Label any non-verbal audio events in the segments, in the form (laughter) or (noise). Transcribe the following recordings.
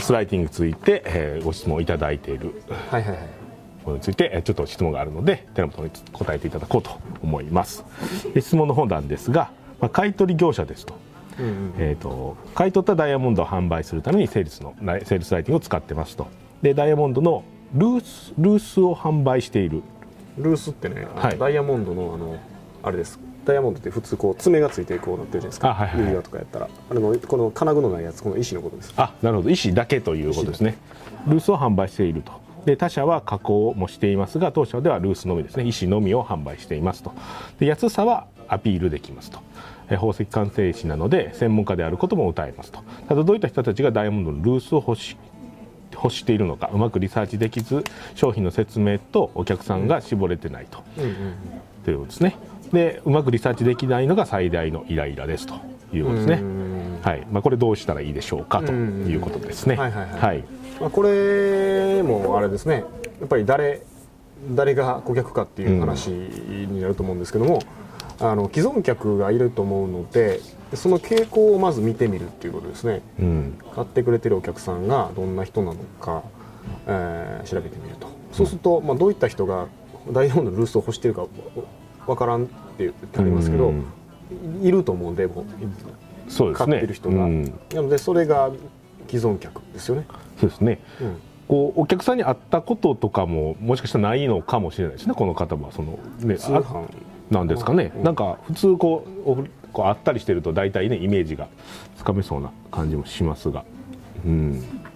スライティングについて、えーご質問いただいている。はいはいはい。ものについてえーちょっと質問があるので寺本に答えていただこうと思います。で質問の本なんですが、まあ、買取業者ですと,、えー、と買い取ったダイヤモンドを販売するためにセールスのライセールスライティングを使ってますと。でダイヤモンドのルースルースを販売している。ルースってね、はい。ダイヤモンドのあのあれですダイヤモンドって普通こう爪がついてこうなってるじゃないですか。あはいはいはい。指輪とかやったら。あれのこの金具のないやつこの石のことです。あなるほど。石だけということですね。ルースを販売していると。で他社は加工もしていますが当社ではルースのみですね。石のみを販売していますと。で安さはアピールできますと。え宝石鑑定士なので専門家であることも謳えますと。ただどういった人たちがダイヤモンドのルースを欲し欲しているのかうまくリサーチできず商品の説明とお客さんが絞れてないと、ということですねでうまくリサーチできないのが最大のイライラですということですね、はい。まあ、これどうしたらいいでしょうかということですね、はいはいはい。はい。まあ、これもあれですね。やっぱり誰誰が顧客かっていう話になると思うんですけども、あの既存客がいると思うのでその傾向をまず見てみるっていうことですね。うん。買ってくれてるお客さんがどんな人なのか、えー調べてみると。そうすると、まあ、どういった人がダイヤモンドのルースを欲してるかわからんって言ってありますけど、うん。いると思うんでもう。そうですね。買ってる人が、うん。なのでそれが既存客ですよね、そうですね。うん。こうお客さんに会ったこととかももしかしたらないのかもしれないですねこの方はその、ね、あ通販。なんですかね、うん。なんか普通こうおこう会ったりしてると大体ねイメージがつかめそうな感じもしますが。うん。あ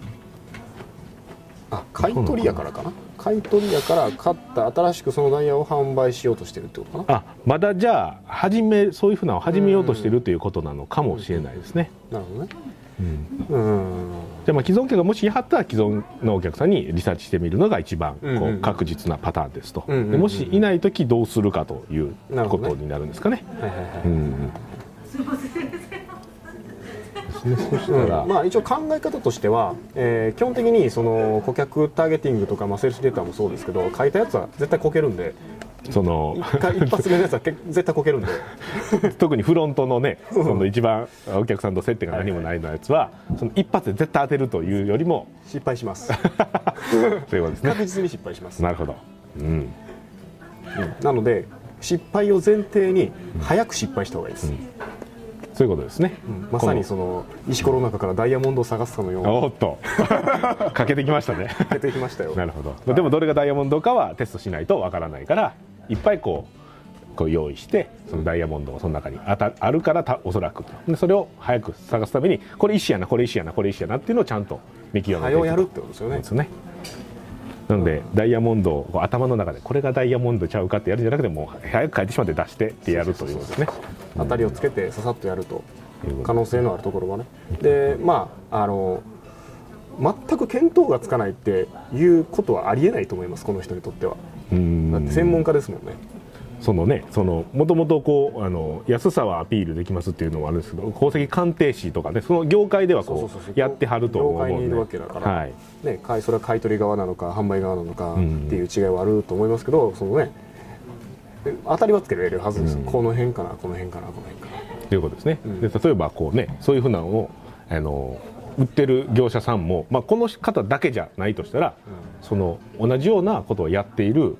買い取りやからかな？買い取りやから買った新しくそのダイヤを販売しようとしてるってことかな？あまだじゃあ始めそういうふうなのを始めようとしてるということなのかもしれないですね、なるほどね。うん。うん。でまあ既存客がもし言い張ったら既存のお客さんにリサーチしてみるのが一番こうんうん。ううん確実なパターンですと、うんうんうんうん。でもしいない時どうするかというなるほどね。ことになるんですかね。ですね。そしたら、うん。まあ、一応考え方としては、えー基本的にその顧客ターゲティングとか、まあ、セールスデータもそうですけど書いたやつは絶対こけるんでその一発目のやつはけ (laughs) 絶対こけるんで。特にフロントのねその一番お客さんと接点が何もないのやつはその一発で絶対当てるというよりも失敗します。(laughs) そういうことですね。確実に失敗します、なるほど、うん、なので失敗を前提に早く失敗した方がいいです、そういうことですね、まさにその石ころの中からダイヤモンドを探すかのようにおっと。(laughs) かけてきましたね。出てきましたよ。なるほど。でもどれがダイヤモンドかはテストしないとわからないからいっぱいこうこう用意してそのダイヤモンドがその中にあたあるからたおそらく。でそれを早く探すためにこれ石やなこれ石やなこれ石やなっていうのをちゃんと見極めてやるってことですよね。ですね。なのでダイヤモンドを頭の中でこれがダイヤモンドちゃうかってやるんじゃなくてもう早く帰ってしまって出してってやるということですね当たりをつけてささっとやると。可能性のあるところはね。でまああの全く見当がつかないっていうことはありえないと思いますこの人にとっては。うん。だって専門家ですもんね。そのねそのもともとこうあの安さはアピールできますっていうのもあるんですけど宝石鑑定士とかねその業界ではこそうやってはると思うので。業界にいるわけだから。はい。ね、買いそれは買い取り側なのか販売側なのかっんていう違いはあると思いますけど、そのね当たりはつけられるはずです、この辺かなこの辺かなこの辺かな。ということですね、で例えばこうねそういうふうなのをあの売ってる業者さんも、まあ、この方だけじゃないとしたら、その同じようなことをやっている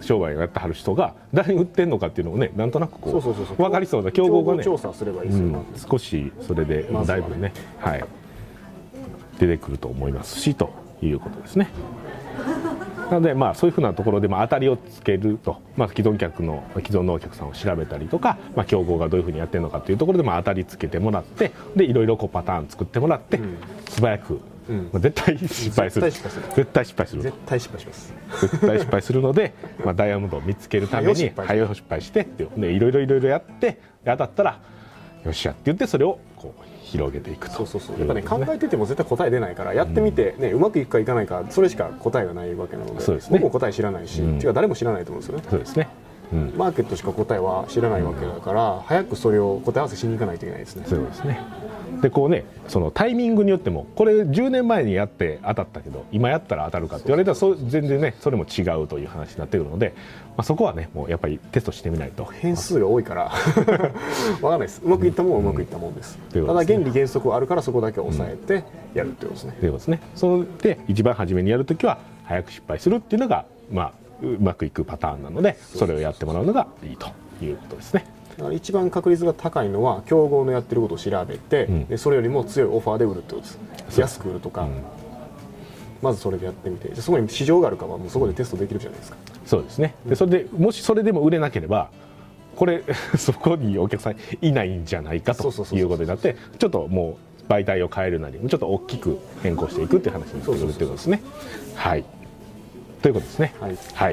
商売をやってはる人が誰に売ってるのかっていうのをねなんとなくこそうそうそうそう。分かりそうな競合がね調査すればいいですよ、うん、少しそれでまずはね。だいぶね、はい、出てくると思いますしということですね。なので、まあ、そういうふうなところで、まあ、当たりをつけると、まあ、既存客の既存のお客さんを調べたりとか、まあ、競合がどういうふうにやってるのかというところで、まあ、当たりつけてもらってでいろいろこうパターン作ってもらって、素早く、うん。まあ、絶対失敗する。絶対失敗する。絶対失敗します。絶対失敗するので、まあ、ダイヤモンドを見つけるために早う失敗早う失敗してっていろいろいろいろやってで当たったらよっしゃって言ってそれをこう広げていくと。そうそうそう。いやっぱね考えてても絶対答え出ないからやってみて、ねうまくいくかいかないかそれしか答えがないわけなのでそうですね。僕も答え知らないし、うん。違う誰も知らないと思うんですよね。そうですね。うんマーケットしか答えは知らないわけだから、早くそれを答え合わせしに行かないといけないですね。そうですね。でこうねそのタイミングによってもこれ10年前にやって当たったけど今やったら当たるかって言われたらそう全然ねそれも違うという話になってくるので、まあ、そこはねもうやっぱりテストしてみないと。変数が多いから (laughs) わかんないです。うまくいったもんはうまくいったもんです、うことですね。原理原則はあるからそこだけ押さえてやるってことですね、ということですね。それで一番初めにやるときは早く失敗するっていうのが、まあ、うまくいくパターンなのでそれをやってもらうのがいいということですね。だから一番確率が高いのは競合のやってることを調べて、ん。でそれよりも強いオファーで売るってことです。安く売るとか、まずそれでやってみて。でそこに市場があるかはもうそこでテストできるじゃないですか。そうですね。でそれでもしそれでも売れなければこれ (laughs) そこにお客さんいないんじゃないかということになってちょっともう媒体を変えるなりちょっと大きく変更していくっていう話になってくるっていうことですね。はいということですね。はい。はい